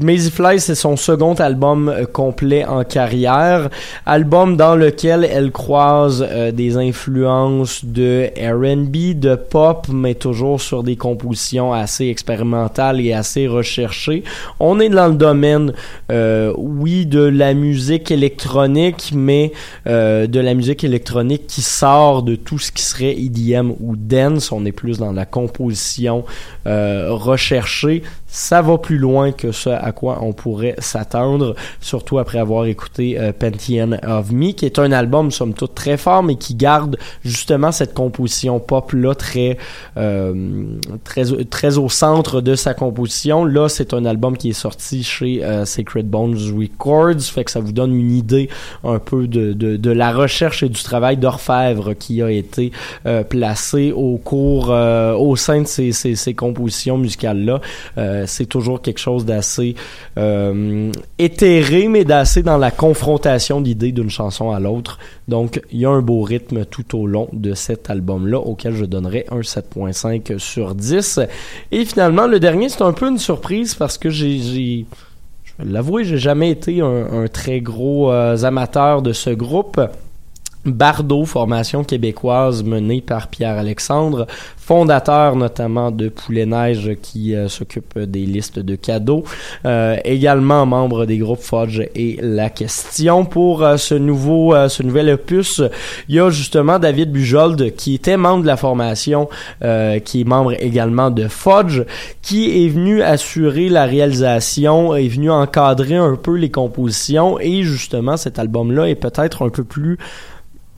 Maisie Fly, c'est son second album complet en carrière. Album dans lequel elle croise euh, des influences de R&B, de pop, mais toujours sur des compositions assez expérimentales et assez recherchées. On est dans le domaine, euh, oui, de la musique électronique, mais euh, de la musique électronique qui sort de tout ce qui serait EDM ou dance. On est plus dans la composition recherchée ça va plus loin que ce à quoi on pourrait s'attendre, surtout après avoir écouté euh, Pantheon of Me, qui est un album somme toute très fort, mais qui garde justement cette composition pop là très euh, très très au centre de sa composition. Là, c'est un album qui est sorti chez euh, Sacred Bones Records, fait que ça vous donne une idée un peu de, de, de la recherche et du travail d'orfèvre qui a été euh, placé au cours euh, au sein de ces, ces, ces compositions musicales là. Euh, c'est toujours quelque chose d'assez euh, éthéré, mais d'assez dans la confrontation d'idées d'une chanson à l'autre. Donc, il y a un beau rythme tout au long de cet album-là, auquel je donnerais un 7.5 sur 10. Et finalement, le dernier, c'est un peu une surprise parce que j'ai... j'ai je vais l'avouer, j'ai jamais été un, un très gros euh, amateur de ce groupe. Bardo, formation québécoise menée par Pierre Alexandre, fondateur notamment de Poulet Neige qui euh, s'occupe des listes de cadeaux, euh, également membre des groupes Fudge et La Question. Pour euh, ce nouveau, ce nouvel opus, il y a justement David Bujold qui était membre de la formation, qui est membre également de Fudge, qui est venu assurer la réalisation, est venu encadrer un peu les compositions et justement cet album-là est peut-être un peu plus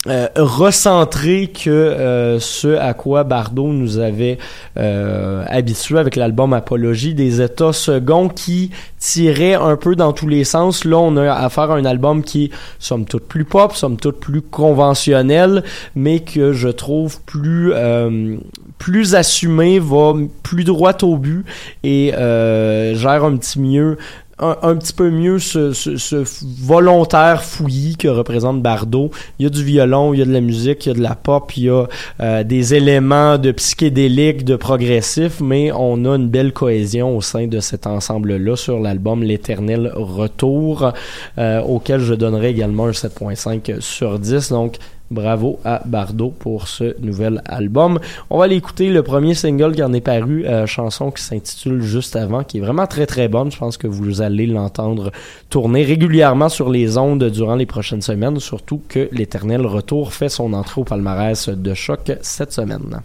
euh, recentré que euh, ce à quoi Bardot nous avait euh, habitué avec l'album Apologie des états seconds qui tirait un peu dans tous les sens. Là, on a affaire à un album qui somme toute plus pop, somme toute plus conventionnel, mais que je trouve plus euh, plus assumé, va plus droit au but et gère un petit mieux un, un, petit peu mieux ce, ce, volontaire fouillis que représente Bardot. Il y a du violon, il y a de la musique, il y a de la pop, il y a euh, des éléments de psychédélique, de progressif, mais on a une belle cohésion au sein de cet ensemble-là sur l'album L'éternel retour, euh, auquel je donnerai également un 7.5 sur 10. Donc, Bravo à Bardot pour ce nouvel album. On va aller écouter le premier single qui en est paru, euh, chanson qui s'intitule Juste avant, qui est vraiment très très bonne. Je pense que vous allez l'entendre tourner régulièrement sur les ondes durant les prochaines semaines, surtout que l'éternel retour fait son entrée au palmarès de choc cette semaine.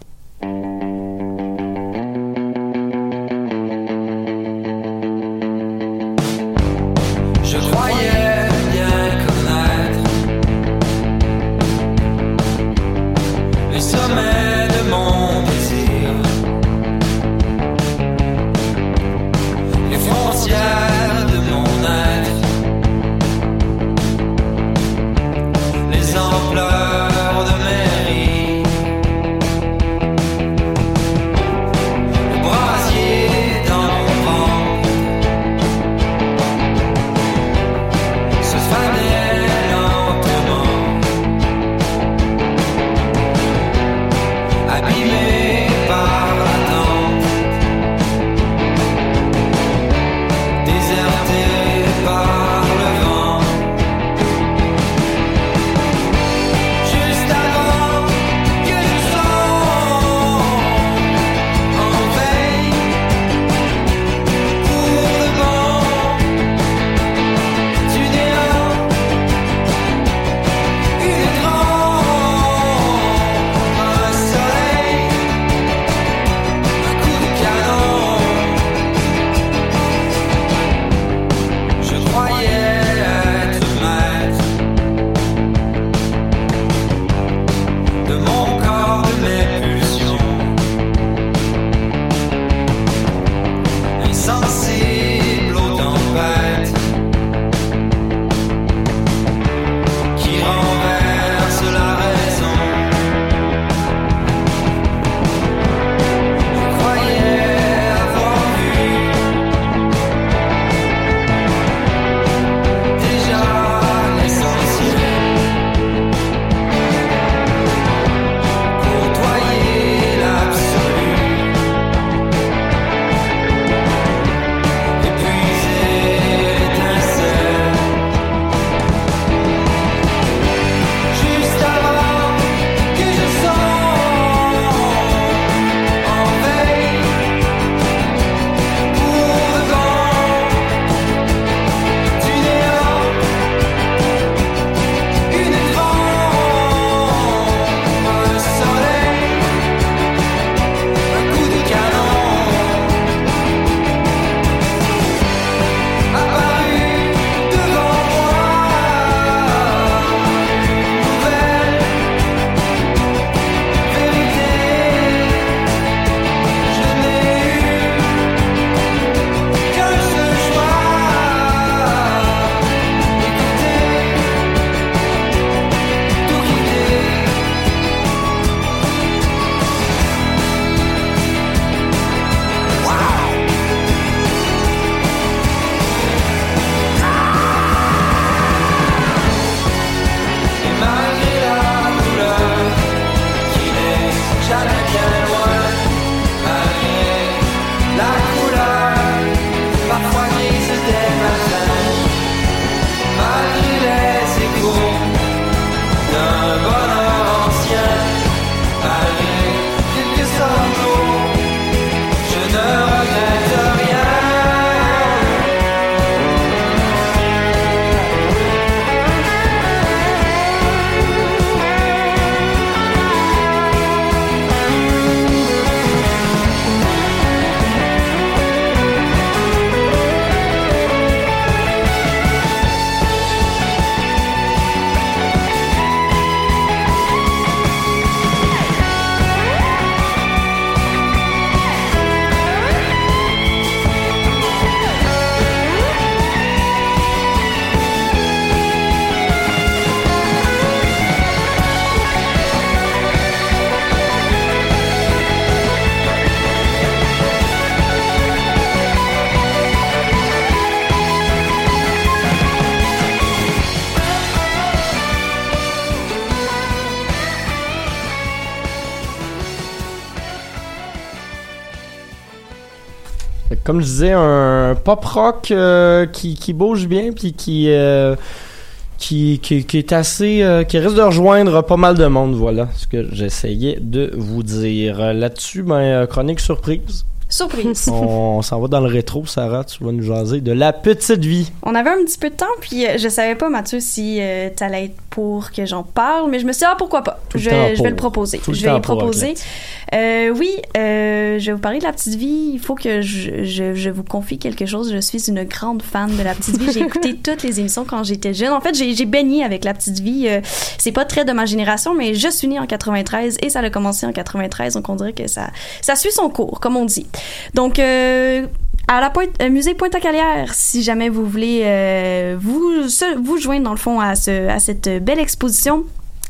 Comme je disais, un pop rock euh, qui, qui bouge bien, puis qui, euh, qui, qui, est assez, euh, qui risque de rejoindre pas mal de monde. Voilà ce que j'essayais de vous dire. Là-dessus, ben, chronique surprise. Surprise. On s'en va dans le rétro, Sarah, tu vas nous jaser de la petite vie. On avait un petit peu de temps, puis euh, je savais pas, Mathieu, si euh, t'allais être pour que j'en parle, mais je me suis dit, ah, pourquoi pas? Tout le Je, temps je vais le proposer. Tout le je vais pour, proposer. Euh, oui, euh, je vais vous parler de la petite vie. Il faut que je, je, je vous confie quelque chose. Je suis une grande fan de la petite vie. J'ai écouté toutes les émissions quand j'étais jeune. En fait, j'ai j'ai baigné avec la petite vie. C'est pas très de ma génération, mais je suis née en 93 et ça a commencé en 93. Donc, on dirait que ça, ça suit son cours, comme on dit. Donc, euh, à la pointe, euh, musée Pointe-à-Calière, si jamais vous voulez euh, vous, joindre dans le fond à cette belle exposition.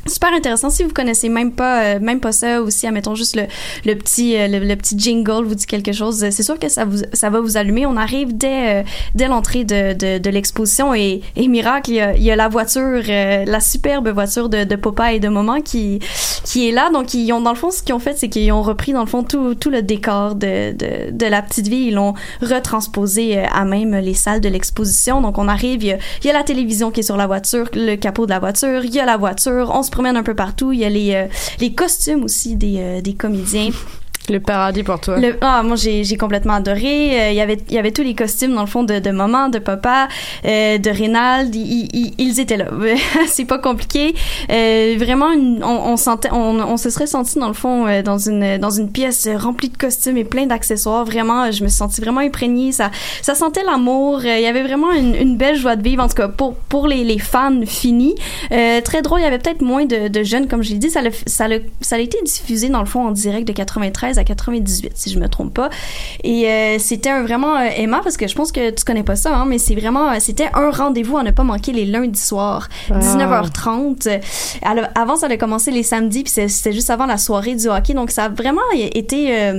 Super intéressant. Si vous connaissez même pas, euh, même pas ça, ou si, admettons, juste le, petit, euh, le, petit jingle vous dit quelque chose, euh, c'est sûr que ça vous, ça va vous allumer. On arrive dès, dès l'entrée de, de, de l'exposition et, et miracle, il y a, y a la voiture, la superbe voiture de, de Papa et de Maman qui, qui est là. Donc, ils ont, dans le fond, ce qu'ils ont fait, c'est qu'ils ont repris, dans le fond, tout, tout le décor de, de, de la petite vie. Ils l'ont retransposé à même les salles de l'exposition. Donc, on arrive, il y, a, la télévision qui est sur la voiture, le capot de la voiture, il y a la voiture, promène un peu partout. Il y a les, euh, les costumes aussi des, euh, des comédiens. Le paradis pour toi. Ah, moi, j'ai j'ai complètement adoré. Euh, Il y avait il y avait tous les costumes, dans le fond, de, de maman, de papa, euh, de Rénald. Ils, étaient là. C'est pas compliqué. Euh, vraiment, on, on sentait, on, on se serait senti, dans le fond, euh, dans une dans une pièce remplie de costumes et plein d'accessoires. Vraiment, je me suis sentie vraiment imprégnée. Ça, ça sentait l'amour. Euh, Il y avait vraiment une, une belle joie de vivre, en tout cas, pour, pour les, les fans finis. Euh, très drôle, il y avait peut-être moins de, de jeunes, comme je l'ai dit. Ça, l'a- ça, l'a- ça a été diffusé, dans le fond, en direct de 93 à 98, si je me trompe pas. Et euh, c'était vraiment euh, aimant, parce que je pense que tu connais pas ça, hein, mais c'est vraiment, euh, c'était un rendez-vous à ne pas manquer les lundis soirs, Ah. 19h30. Euh, alors, avant, ça a commencé les samedis, puis c'était juste avant la soirée du hockey, donc ça a vraiment été...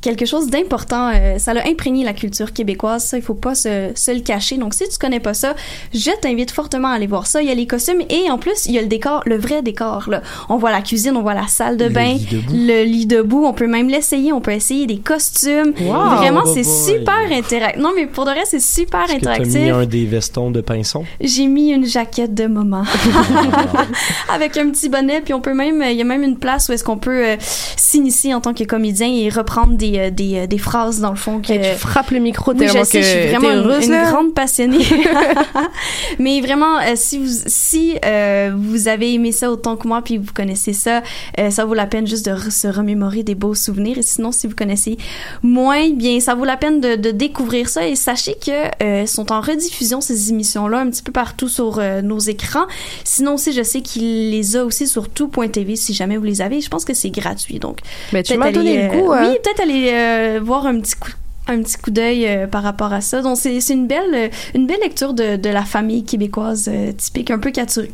quelque chose d'important. Euh, ça l'a imprégné la culture québécoise. Ça, il faut pas se, se le cacher. Donc, si tu connais pas ça, je t'invite fortement à aller voir ça. Il y a les costumes et en plus, il y a le décor, le vrai décor. Là. On voit la cuisine, on voit la salle de Le bain, lit le lit debout. On peut même l'essayer. On peut essayer des costumes. Wow! Vraiment, Oh c'est super interactif. Non, mais pour de vrai, c'est super t'as interactif. mis un des vestons de pinson? J'ai mis une jaquette de maman avec un petit bonnet puis on peut même il y a même une place où est-ce qu'on peut euh, s'initier en tant que comédien et reprendre des, euh, des, euh, des phrases dans le fond que Et tu frappes le micro oui, je sais, je suis vraiment une, heureuse, une là. grande passionnée. Mais vraiment, euh, si vous si euh, vous avez aimé ça autant que moi, puis vous connaissez ça, euh, ça vaut la peine juste de re- se remémorer des beaux souvenirs. Et sinon, si vous connaissez moins, bien, ça vaut la peine de, de découvrir ça. Et sachez que euh, sont en rediffusion ces émissions-là un petit peu partout sur nos écrans. Sinon aussi, je sais qu'il les a aussi sur tout.tv si jamais vous les avez. Je pense que c'est gratuit, donc. Mais tu m'as donné le goût, hein. Oui, peut-être aller euh, voir un petit coup un petit coup d'œil euh, par rapport à ça. Donc c'est une belle euh, une belle lecture de, de la famille québécoise typique, un peu catu-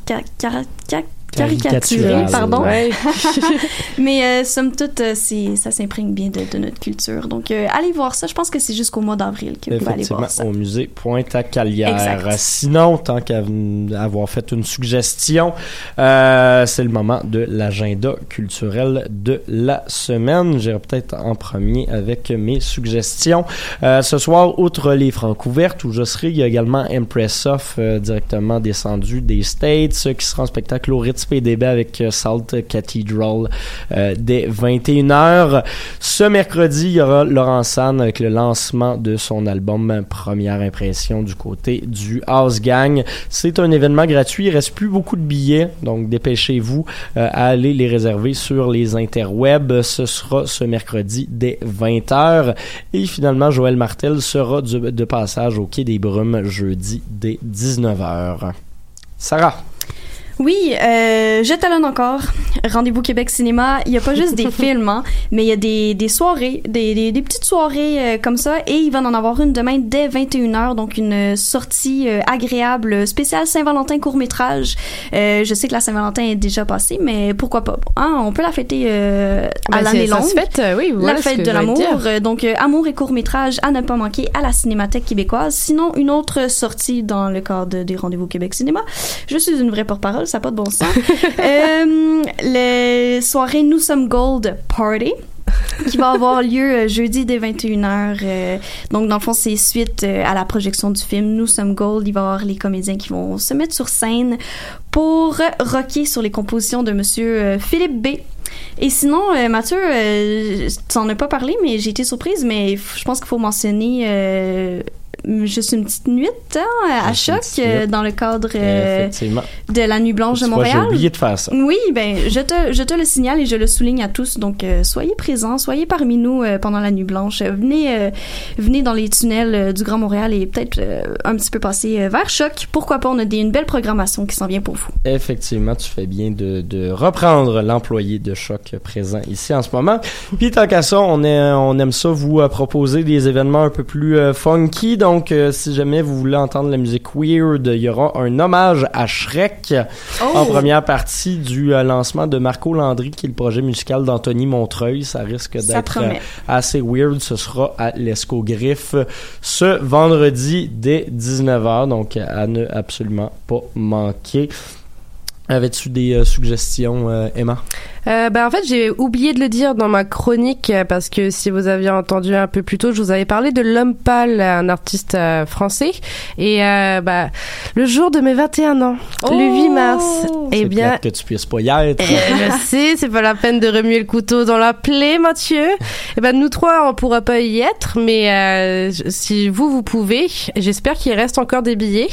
ca- cara- ca- caricaturée, Caricaturale, pardon. Ouais. Mais euh, somme toute, euh, c'est ça s'imprègne bien de, de notre culture. Donc euh, allez voir ça. Je pense que c'est jusqu'au mois d'avril que vous pouvez aller voir ça. au musée Pointe-à-Calière. Exact. Sinon, tant qu'à avoir fait une suggestion, euh, c'est le moment de l'agenda culturel de la semaine. J'irai peut-être en premier avec mes suggestions. Euh, ce soir, outre les francs ouvertes où je serai, il y a également Impress Off euh, directement descendu des States qui sera en spectacle au Ritz PDB avec euh, Salt Cathedral euh, dès 21h. Ce mercredi, il y aura Laurent San avec le lancement de son album Première Impression du côté du House Gang. C'est un événement gratuit, il reste plus beaucoup de billets, donc dépêchez-vous euh, à aller les réserver sur les interwebs. Ce sera ce mercredi dès 20h. Et finalement, Joël Martel sera de passage au Quai des Brumes jeudi dès 19h. Sarah. Oui, euh, je talonne encore. Rendez-vous Québec Cinéma. Il n'y a pas juste des films, hein, mais il y a des, des soirées, des, des, des petites soirées euh, comme ça. Et il va en avoir une demain dès 21h, donc une sortie euh, agréable spéciale Saint-Valentin court-métrage. Euh, je sais que la Saint-Valentin est déjà passée, mais pourquoi pas? Hein, on peut la fêter euh, à Ben, l'année ça longue. se fête, oui, voilà la fête de l'amour. Donc, amour et court-métrage à ne pas manquer à la Cinémathèque québécoise. Sinon, une autre sortie dans le cadre des Rendez-vous Québec Cinéma. Je suis une vraie porte-parole, ça n'a pas de bon sens. euh, les soirées Nous sommes Gold Party. qui va avoir lieu euh, jeudi dès 21h. euh, donc, dans le fond, c'est suite euh, à la projection du film Nous sommes Gold. Il va y avoir les comédiens qui vont se mettre sur scène pour rocker sur les compositions de Monsieur Philippe B. Et sinon, Mathieu, tu n'en as pas parlé, mais j'ai été surprise, mais je pense qu'il faut mentionner juste une petite nuit hein, à choc euh, dans le cadre euh, de la Nuit Blanche de vois, J'ai Montréal. oublié de faire ça. Oui, ben je te, je te le signale et je le souligne à tous. Donc euh, soyez présents, soyez parmi nous pendant la nuit blanche. Venez, venez dans les tunnels du Grand Montréal et peut-être un petit peu passer vers Choc. Pourquoi pas On a des, une belle programmation qui s'en vient pour vous. Effectivement, tu fais bien de, de reprendre l'employé de choc présent ici en ce moment. Puis tant qu'à ça, on, est, on aime ça vous proposer des événements un peu plus funky. Donc, euh, si jamais vous voulez entendre la musique weird, il y aura un hommage à Shrek Oh! en première partie du euh, lancement de Marco Landry, qui est le projet musical d'Anthony Montreuil. Ça risque d'être euh, assez weird. Ce sera à l'Escogriffe ce vendredi dès 19h. Donc, à ne absolument pas manquer. Avais-tu des euh, suggestions, euh, Emma? Euh, bah, en fait, j'ai oublié de le dire dans ma chronique euh, parce que si vous aviez entendu un peu plus tôt, je vous avais parlé de L'Homme Pâle, un artiste euh, français. Et euh, bah, le jour de mes 21 ans, le 8 mars, eh C'est bien, que tu puisses pas y être. je sais, c'est pas la peine de remuer le couteau dans la plaie, Mathieu. Eh ben, nous trois, on pourra pas y être, mais euh, si vous, vous pouvez, j'espère qu'il reste encore des billets.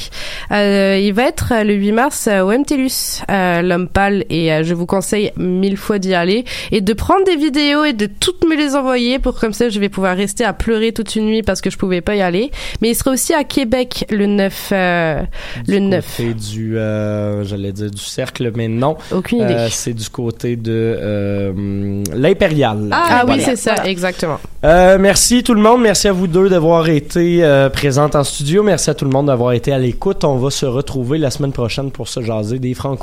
Euh, il va être le 8 mars au MTLUS, euh, l'homme pâle, et euh, je vous conseille mille fois d'y aller et de prendre des vidéos et de toutes me les envoyer pour comme ça je vais pouvoir rester à pleurer toute une nuit parce que je pouvais pas y aller. Mais il sera aussi à Québec le 9, euh, le 9. côté du, euh, j'allais dire du cercle, mais non. Aucune idée. Euh, c'est du côté de euh, l'impérial. Ah, oui, c'est ça, exactement. Euh, merci tout le monde. Merci à vous deux d'avoir été euh, présentes en studio. Merci à tout le monde d'avoir été à l'écoute. On va se retrouver la semaine prochaine pour se jaser des francs